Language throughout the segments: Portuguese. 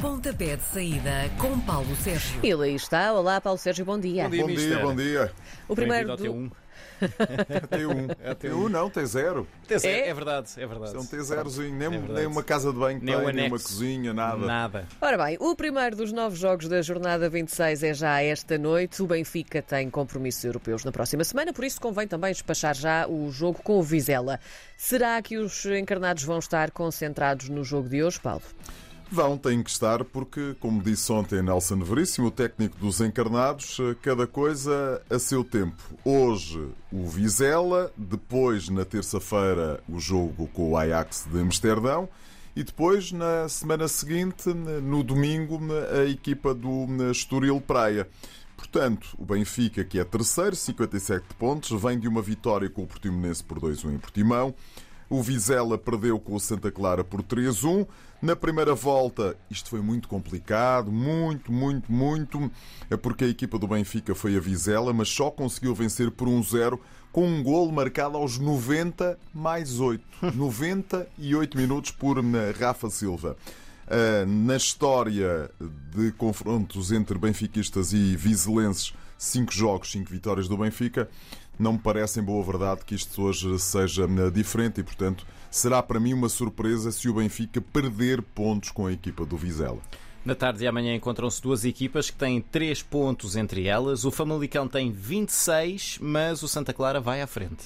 Pontapé de saída com Paulo Sérgio. Ele aí está. Olá, Paulo Sérgio, bom dia. Bom dia, Bom dia, bom dia. O primeiro do... ao T1. Tem um. Tem um, não, tem zero. T0, É? é? verdade, é verdade. Não tem zerozinho, nem, É nem uma casa de banho, Nem tem, nem uma cozinha, nada. Nada. Ora bem, o primeiro dos novos jogos da jornada 26 é já esta noite. O Benfica tem compromissos europeus na próxima semana, por isso convém também despachar já o jogo com o Vizela. Será que os encarnados vão estar concentrados no jogo de hoje, Paulo? Vão, têm que estar, porque, como disse ontem Nelson Veríssimo, o técnico dos encarnados, eh, cada coisa a seu tempo. Hoje o Vizela, depois na terça-feira o jogo com o Ajax de Amsterdão e depois na semana seguinte, no domingo, a equipa do Estoril Praia. Portanto, o Benfica, que é terceiro, 57 pontos, vem de uma vitória com o Portimonense por 2-1 em Portimão. O Vizela perdeu com o Santa Clara por 3-1. Na primeira volta, isto foi muito complicado, muito, muito, muito, é porque a equipa do Benfica foi a Vizela, mas só conseguiu vencer por 1-0 com um golo marcado aos 90 mais 8. 98 minutos por eh, Rafa Silva. Uh, na história de confrontos entre benfiquistas e vizelenses, cinco jogos, cinco vitórias do Benfica, não me parece em boa verdade que isto hoje seja uh, diferente e, portanto, será para mim uma surpresa se o Benfica perder pontos com a equipa do Vizela. Na tarde de amanhã encontram-se duas equipas que têm 3 pontos entre elas. O Famalicão tem 26, mas o Santa Clara vai à frente.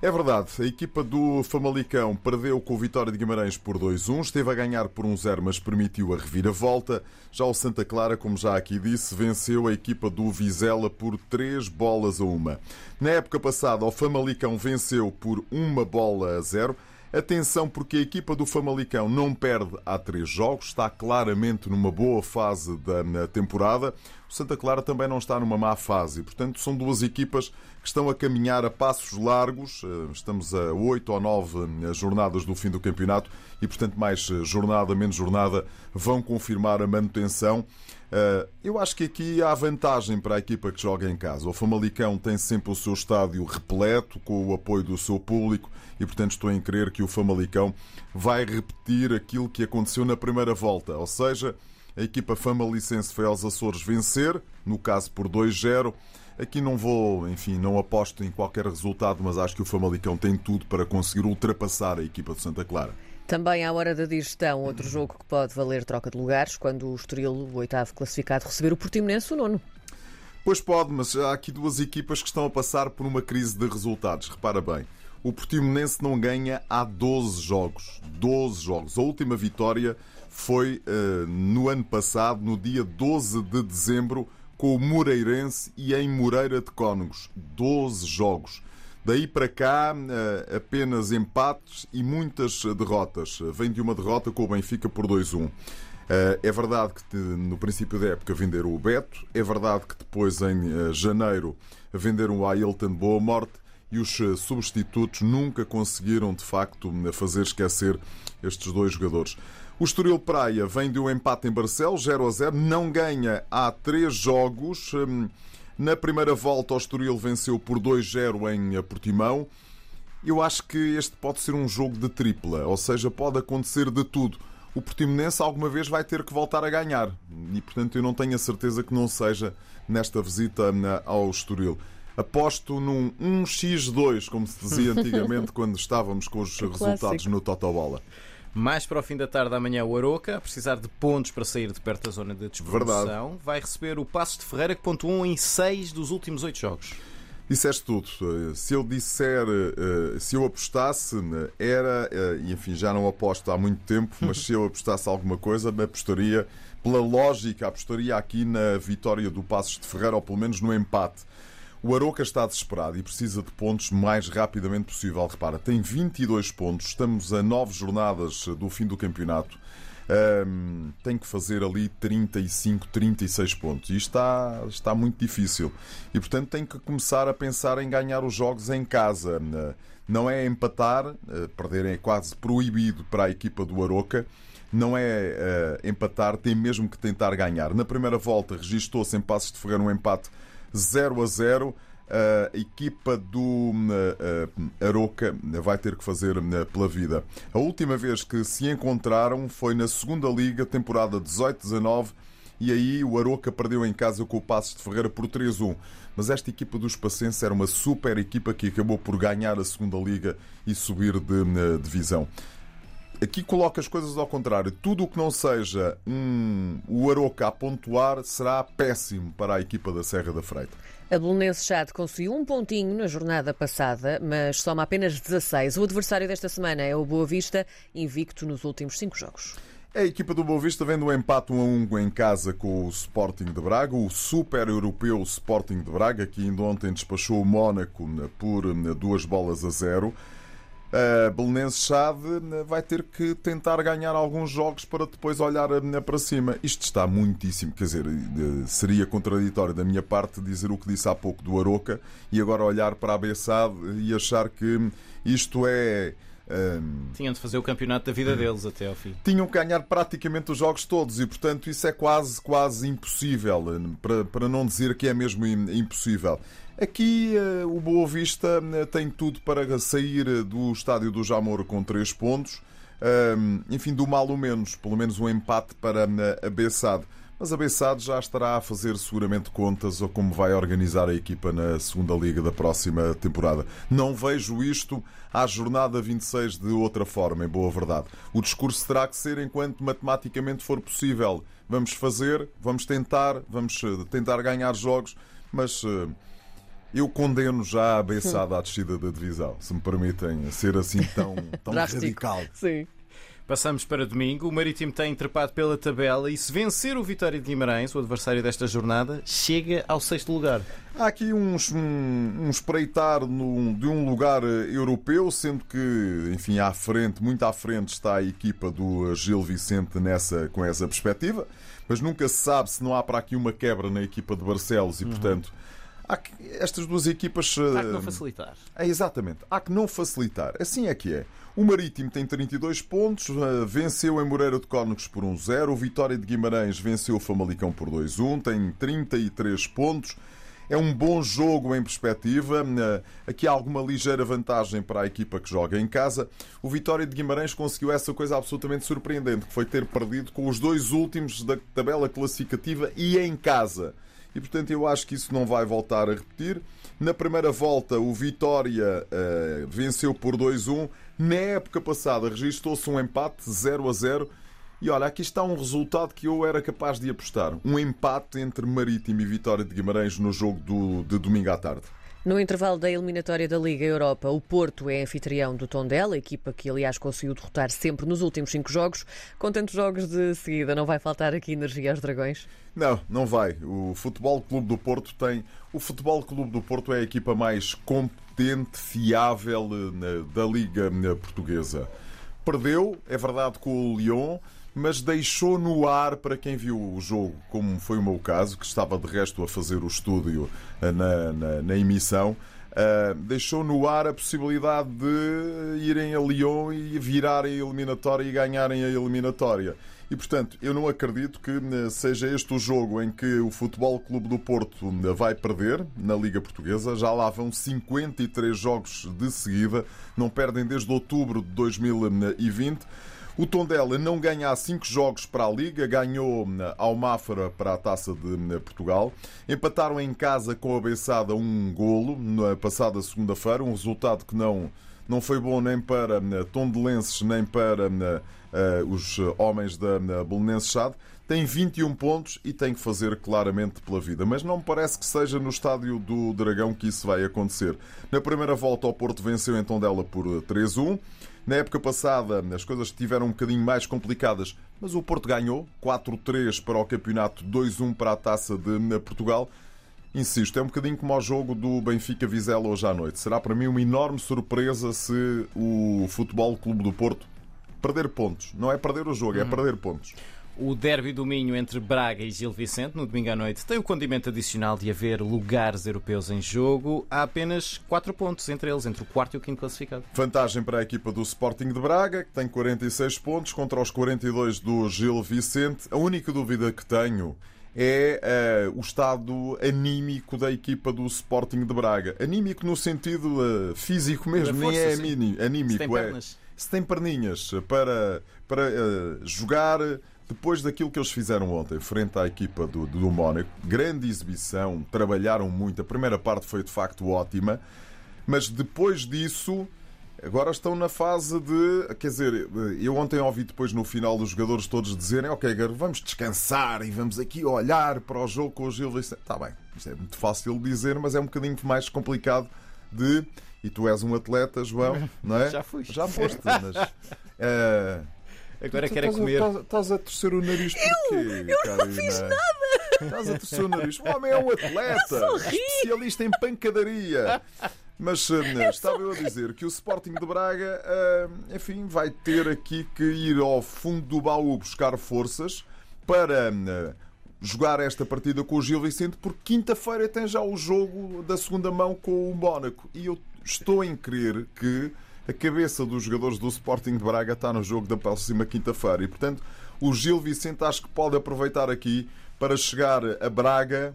É verdade, a equipa do Famalicão perdeu com o Vitória de Guimarães por 2-1, esteve a ganhar por 1-0, mas permitiu a reviravolta. Já o Santa Clara, como já aqui disse, venceu a equipa do Vizela por 3 bolas a 1. Na época passada, o Famalicão venceu por 1 bola a 0. Atenção, porque a equipa do Famalicão não perde há três jogos, está claramente numa boa fase da temporada. O Santa Clara também não está numa má fase, portanto, são duas equipas que estão a caminhar a passos largos. Eh, Estamos a oito ou nove eh, jornadas do fim do campeonato e, portanto, mais eh, jornada, menos jornada, vão confirmar a manutenção. Uh, Eu acho que aqui há vantagem para a equipa que joga em casa. O Famalicão tem sempre o seu estádio repleto, com o apoio do seu público, e portanto estou em crer que o Famalicão vai repetir aquilo que aconteceu na primeira volta. Ou seja, a equipa famalicense foi aos Açores vencer, no caso por 2-0. Aqui não vou, enfim, não aposto em qualquer resultado, mas acho que o Famalicão tem tudo para conseguir ultrapassar a equipa de Santa Clara. Também à hora da digestão, outro jogo que pode valer troca de lugares, quando o Estoril, o oitavo classificado, receber o Portimonense, o nono. Pois pode, mas há aqui duas equipas que estão a passar por uma crise de resultados. Repara bem, o Portimonense não ganha há 12 jogos. 12 jogos. A última vitória foi eh, no ano passado, no dia 12 de dezembro, com o Moreirense e em Moreira de Cónegos. 12 jogos. Daí para cá, eh, apenas empates e muitas derrotas. Vem de uma derrota com o Benfica por 2-1. Eh, É verdade que no princípio da época venderam o Beto, é verdade que depois em eh, janeiro venderam o Ailton Boa Morte e os substitutos nunca conseguiram de facto fazer esquecer estes dois jogadores. O Estoril Praia vem de um empate em Barcelos, 0 a 0, não ganha há três jogos. Na primeira volta, o Estoril venceu por 2-0 em Portimão. Eu acho que este pode ser um jogo de tripla, ou seja, pode acontecer de tudo. O Portimonense alguma vez vai ter que voltar a ganhar e, portanto, eu não tenho a certeza que não seja nesta visita na- ao Estoril. Aposto num 1x2, como se dizia antigamente quando estávamos com os resultados clássico. no Totobola. Mais para o fim da tarde amanhã o Aroca, a precisar de pontos para sair de perto da zona de despromoção, vai receber o Passos de Ferreira que pontuam em 6 dos últimos 8 jogos. Disseste tudo. Se eu disser, eh, se eu apostasse, era, eh, e enfim, já não aposto há muito tempo, mas se eu apostasse alguma coisa, apostaria, pela lógica, apostaria aqui na vitória do Passos de Ferreira, ou pelo menos no empate. O Aroca está desesperado e precisa de pontos mais rapidamente possível. Repara, tem 22 pontos, estamos a 9 jornadas do fim do campeonato. Ahm, tem que fazer ali 35, 36 pontos. E está, está muito difícil. E portanto tem que começar a pensar em ganhar os jogos em casa. Não é empatar, eh, perder é quase proibido para a equipa do Aroca. Não é eh, empatar, tem mesmo que tentar ganhar. Na primeira volta registou-se em Passos de Ferreira um empate 0 a 0. a equipa do Aroca vai ter que fazer pela vida. A última vez que se encontraram foi na segunda Liga, temporada 18-19, e aí o Aroca perdeu em casa com o Passos de Ferreira por 3-1. Mas esta equipa dos Pacenses era uma super equipa que acabou por ganhar a segunda Liga e subir de divisão. Aqui coloca as coisas ao contrário. Tudo o que não seja um, o Aroca a pontuar será péssimo para a equipa da Serra da Freita. A Bolonense Chade conseguiu um pontinho na jornada passada, mas soma apenas 16. O adversário desta semana é o Boa Vista, invicto nos últimos cinco jogos. A equipa do Boa Vista vem do empate 1 a 1 em casa com o Sporting de Braga, o super europeu Sporting de Braga, que ainda ontem despachou o Mónaco por duas bolas a zero. A Belenense Chade vai ter que tentar ganhar alguns jogos para depois olhar para cima. Isto está muitíssimo, quer dizer, seria contraditório da minha parte dizer o que disse há pouco do Aroca e agora olhar para a Bessade e achar que isto é. Um... Tinham de fazer o campeonato da vida deles até ao fim. Tinham que ganhar praticamente os jogos todos e, portanto, isso é quase, quase impossível, para, para não dizer que é mesmo impossível. Aqui eh, o Boa Vista eh, tem tudo para sair eh, do estádio do Jamor com 3 pontos. Enfim, do mal ou menos, pelo menos um empate para a Bessade. Mas a Bessade já estará a fazer seguramente contas ou como vai organizar a equipa na segunda liga da próxima temporada. Não vejo isto à jornada 26 de outra forma, em boa verdade. O discurso terá que ser enquanto matematicamente for possível. Vamos fazer, vamos tentar, vamos tentar ganhar jogos, mas eu condeno já a beiçada à descida da divisão, se me permitem ser assim tão, tão radical. Sim. Passamos para domingo. O Marítimo tem trepado pela tabela e, se vencer o Vitória de Guimarães, o adversário desta jornada, chega ao sexto lugar. Há aqui uns, um, um espreitar no, de um lugar europeu, sendo que, enfim, à frente, muito à frente, está a equipa do Gil Vicente nessa, com essa perspectiva. Mas nunca se sabe se não há para aqui uma quebra na equipa de Barcelos e, uhum. portanto que, estas duas equipas. Há que não facilitar. É, exatamente. Há que não facilitar. Assim é que é. O Marítimo tem 32 pontos, eh, venceu em Moreira de Cónegos por 1-0. O Vitória de Guimarães venceu o Famalicão por 2-1, tem 33 pontos. É um bom jogo em perspectiva. Eh, aqui há alguma ligeira vantagem para a equipa que joga em casa. O Vitória de Guimarães conseguiu essa coisa absolutamente surpreendente, que foi ter perdido com os dois últimos da tabela classificativa e em casa e portanto eu acho que isso não vai voltar a repetir. Na primeira volta, o Vitória uh, venceu por 2-1. Na época passada, registrou-se um empate 0 a 0. E olha, aqui está um resultado que eu era capaz de apostar: um empate entre Marítimo e Vitória de Guimarães no jogo do, de domingo à tarde. No intervalo da eliminatória da Liga Europa, o Porto é anfitrião do Tondela, equipa que, aliás, conseguiu derrotar sempre nos últimos cinco jogos. Com tantos jogos de seguida, não vai faltar aqui energia aos Dragões? Não, não vai. O Futebol Clube do Porto tem. O Futebol Clube do Porto é a equipa mais competente, fiável eh, da Liga eh, Portuguesa. Perdeu, é verdade, com o Lyon mas deixou no ar para quem viu o jogo, como foi o meu caso, que estava de resto a fazer o estúdio eh, na, na, na emissão. Uh, deixou no ar a possibilidade de irem a Lyon e virarem a eliminatória e ganharem a eliminatória. E portanto, eu não acredito que eh, seja este o jogo em que o Futebol Clube do Porto vai perder na Liga Portuguesa. Já lá vão 53 jogos de seguida, não perdem desde outubro de 2020. O Tondela não ganha há cinco jogos para a Liga, ganhou eh, ao Mafra para a Taça de eh, Portugal. Empataram em casa com a Bessada um golo na passada segunda-feira, um resultado que não, não foi bom nem para eh, tondelenses nem para uh, os homens da Belenense Chade. Tem 21 pontos e tem que fazer claramente pela vida. Mas não me parece que seja no estádio do Dragão que isso vai acontecer. Na primeira volta, o Porto venceu em Tondela por 3-1. Na época passada as coisas estiveram um bocadinho mais complicadas, mas o Porto ganhou 4-3 para o campeonato, 2-1 para a taça de Portugal. Insisto, é um bocadinho como ao jogo do Benfica Vizela hoje à noite. Será para mim uma enorme surpresa se o Futebol Clube do Porto perder pontos. Não é perder o jogo, é uhum. perder pontos. O derby do Minho entre Braga e Gil Vicente, no domingo à noite, tem o condimento adicional de haver lugares europeus em jogo. Há apenas 4 pontos entre eles, entre o quarto e o quinto classificado. Vantagem para a equipa do Sporting de Braga, que tem 46 pontos contra os 42 do Gil Vicente. A única dúvida que tenho é eh, o estado anímico da equipa do Sporting de Braga. Anímico no sentido eh, físico mesmo, Da nem força, é sim. mini- anímico. Se tem é, pernas. se tem perninhas para, para eh, jogar depois daquilo que eles fizeram ontem, frente à equipa do, do Mónaco. Grande exibição, trabalharam muito. A primeira parte foi de facto ótima, mas depois disso. Agora estão na fase de. Quer dizer, eu ontem ouvi depois no final os jogadores todos dizerem: Ok, Garo, vamos descansar e vamos aqui olhar para o jogo com o Gil Vicente. Está bem, isto é muito fácil de dizer, mas é um bocadinho mais complicado de. E tu és um atleta, João, não é? Já fui. Já foste, mas. eh, Agora tu quero comer. Estás, a torcer o nariz porquê? Eu, não fiz nada! Estás a torcer o nariz. O homem é um atleta, especialista em pancadaria. Mas eh, estava eu a dizer que o Sporting de Braga, eh, enfim, vai ter aqui que ir ao fundo do baú buscar forças para eh, jogar esta partida com o Gil Vicente, porque quinta-feira tem já o jogo da segunda mão com o Mónaco. E eu estou em crer que a cabeça dos jogadores do Sporting de Braga está no jogo da próxima quinta-feira. E, portanto, o Gil Vicente acho que pode aproveitar aqui para chegar a Braga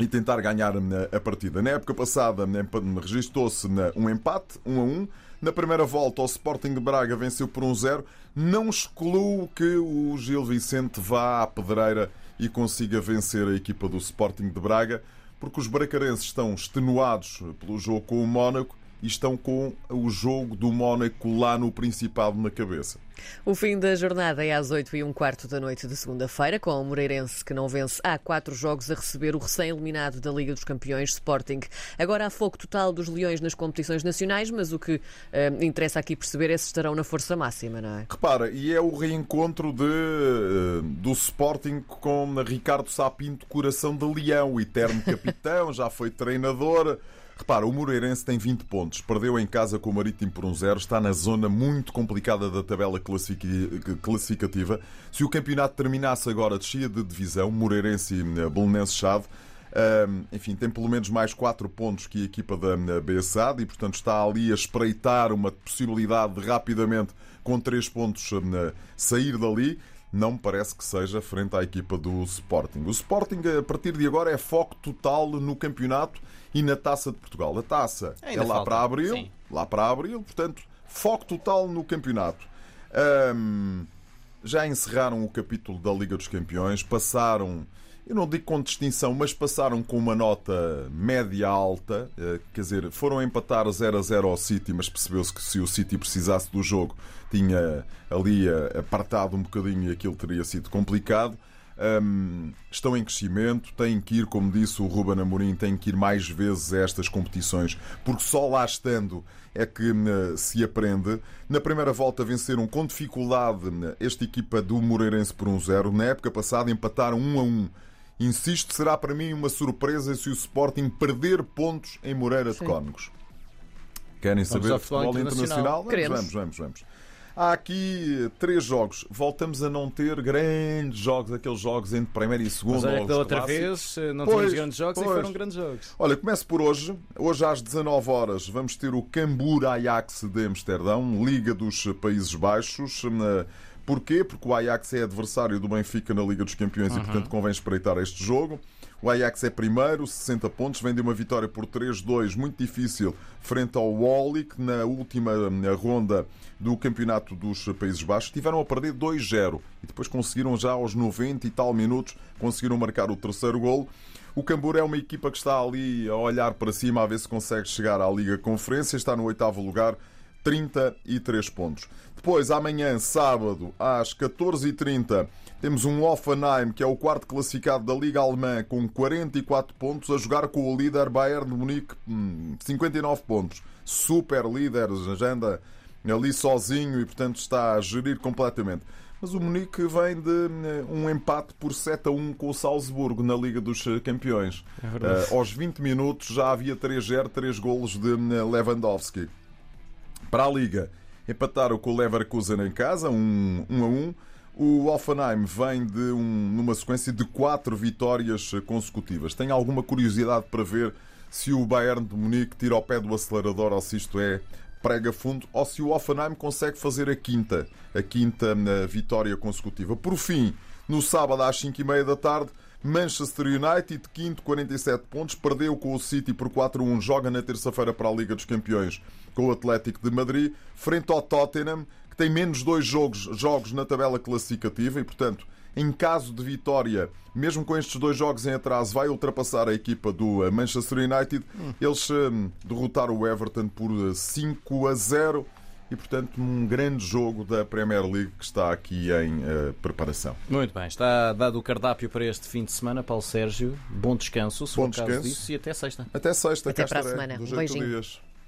e tentar ganhar hum, a partida. Na época passada hum, empa- registou-se hum, um empate, 1 a 1. Na primeira volta, o Sporting de Braga venceu por 1-0. Não excluo que o Gil Vicente vá à pedreira e consiga vencer a equipa do Sporting de Braga, porque os bracarenses estão extenuados pelo jogo com o Mónaco e estão com o jogo do Mónaco lá no Principado na cabeça. O fim da jornada é às 8 e um quarto da noite de segunda-feira, com o Moreirense que não vence há quatro jogos a receber o recém-eliminado da Liga dos Campeões Sporting. Agora há foco total dos Leões nas competições nacionais, mas o que eh, interessa aqui perceber é se estarão na força máxima, não é? Repara, e é o reencontro de, eh, do Sporting com Ricardo Sapinto, coração de leão, eterno capitão, já foi treinador. Repara, o Moreirense tem 20 pontos, perdeu em casa com o Marítimo por 1-0, está na zona muito complicada da tabela classificativa. Se o campeonato terminasse agora, descia de divisão, Moreirense e eh, Belenenses Chade. Um, enfim, tem pelo menos mais 4 pontos que a equipa da uh, BSAD e, portanto, está ali a espreitar uma possibilidade de rapidamente, com 3 pontos, um, uh, sair dali. Não me parece que seja frente à equipa do Sporting. O Sporting, a partir de agora, é foco total no campeonato e na taça de Portugal. A taça Ainda é lá falta, para abril, sim. lá para abril, portanto, foco total no campeonato. Um, já encerraram o capítulo da Liga dos Campeões, passaram, eu não digo com distinção, mas passaram com uma nota média-alta, eh, quer dizer, foram empatar 0 a 0 ao City, mas percebeu-se que se o City precisasse do jogo, tinha ali eh, apartado um bocadinho e aquilo teria sido complicado. Hum, estão em crescimento, têm que ir, como disse o Ruben Amorim, têm que ir mais vezes a estas competições, porque só lá estando é que hum, se aprende. Na primeira volta venceram com dificuldade hum, esta equipa do Moreirense por 1-0. Na época passada empataram 1 a 1. Insisto, será para mim uma surpresa se o Sporting perder pontos em Moreira de Cónegos. Querem saber ao de futebol futebol internacional? internacional. Vamos, vamos, vamos, vamos. Há aqui eh, três jogos. Voltamos a não ter grandes jogos, aqueles jogos entre primeiro e segundo. Mas olha ou que da outra clássicos. vez eh, não Pois, tínhamos grandes jogos pois. e foram grandes jogos. Olha, começo por hoje. Hoje às 19 horas vamos ter o Cambur Ajax de Amsterdão, Liga dos Países Baixos. Eh, Porquê? Porque o Ajax é adversário do Benfica na Liga dos Campeões e, portanto, convém espreitar este jogo. O Ajax é primeiro, 60 pontos, vem de uma vitória por 3-2, muito difícil, frente ao Wallick na última eh, ronda do Campeonato dos Países Baixos. Tiveram a perder 2-0 e depois conseguiram já aos 90 e tal minutos, conseguiram marcar o terceiro golo. O Cambur é uma equipa que está ali a olhar para cima a ver se consegue chegar à Liga Conferência, está no oitavo lugar, 33 pontos. Depois, amanhã, sábado, às 14h30, temos um Offenheim, que é o quarto classificado da Liga Alemã, com 44 pontos, a jogar com o líder Bayern de Munique, hum, 59 pontos. Super líder, já anda ali sozinho e, portanto, está a gerir completamente. Mas o Munique vem de hum, um empate por 7 a 1 com o Salzburgo na Liga dos Campeões. verdade. Eh, aos 20 minutos já havia 3-0, 3 golos de hum, Lewandowski. Para a Liga, empataram com o Leverkusen em casa, 1 um, um a 1. O Offenheim vem de um- numa sequência de quatro vitórias consecutivas. Tenho alguma curiosidade para ver se o Bayern de Munique tira o pé do acelerador ou se isto é prega fundo ou se o Offenheim consegue fazer a quinta, a quinta eh, vitória consecutiva. Por fim, no sábado às 5 e meia da tarde, Manchester United, quinto, 47 pontos, perdeu com o City por 4-1, joga na terça-feira para a Liga dos Campeões com o Atlético de Madrid, frente ao Tottenham, que tem menos dois jogos, jogos na tabela classificativa e, portanto, em caso de vitória, mesmo com estes dois jogos em atraso, vai ultrapassar a equipa do eh, Manchester United. Eles hum, derrotaram o Everton por 5 a 0 e, portanto, um grande jogo da Premier League que está aqui em uh, preparação. Muito bem, está dado o cardápio para este fim de semana, Paulo Sérgio. Bom descanso, se Bom for o caso descanso. disso, e até sexta. Até sexta, Até cá para a semana. Um beijinho. dias.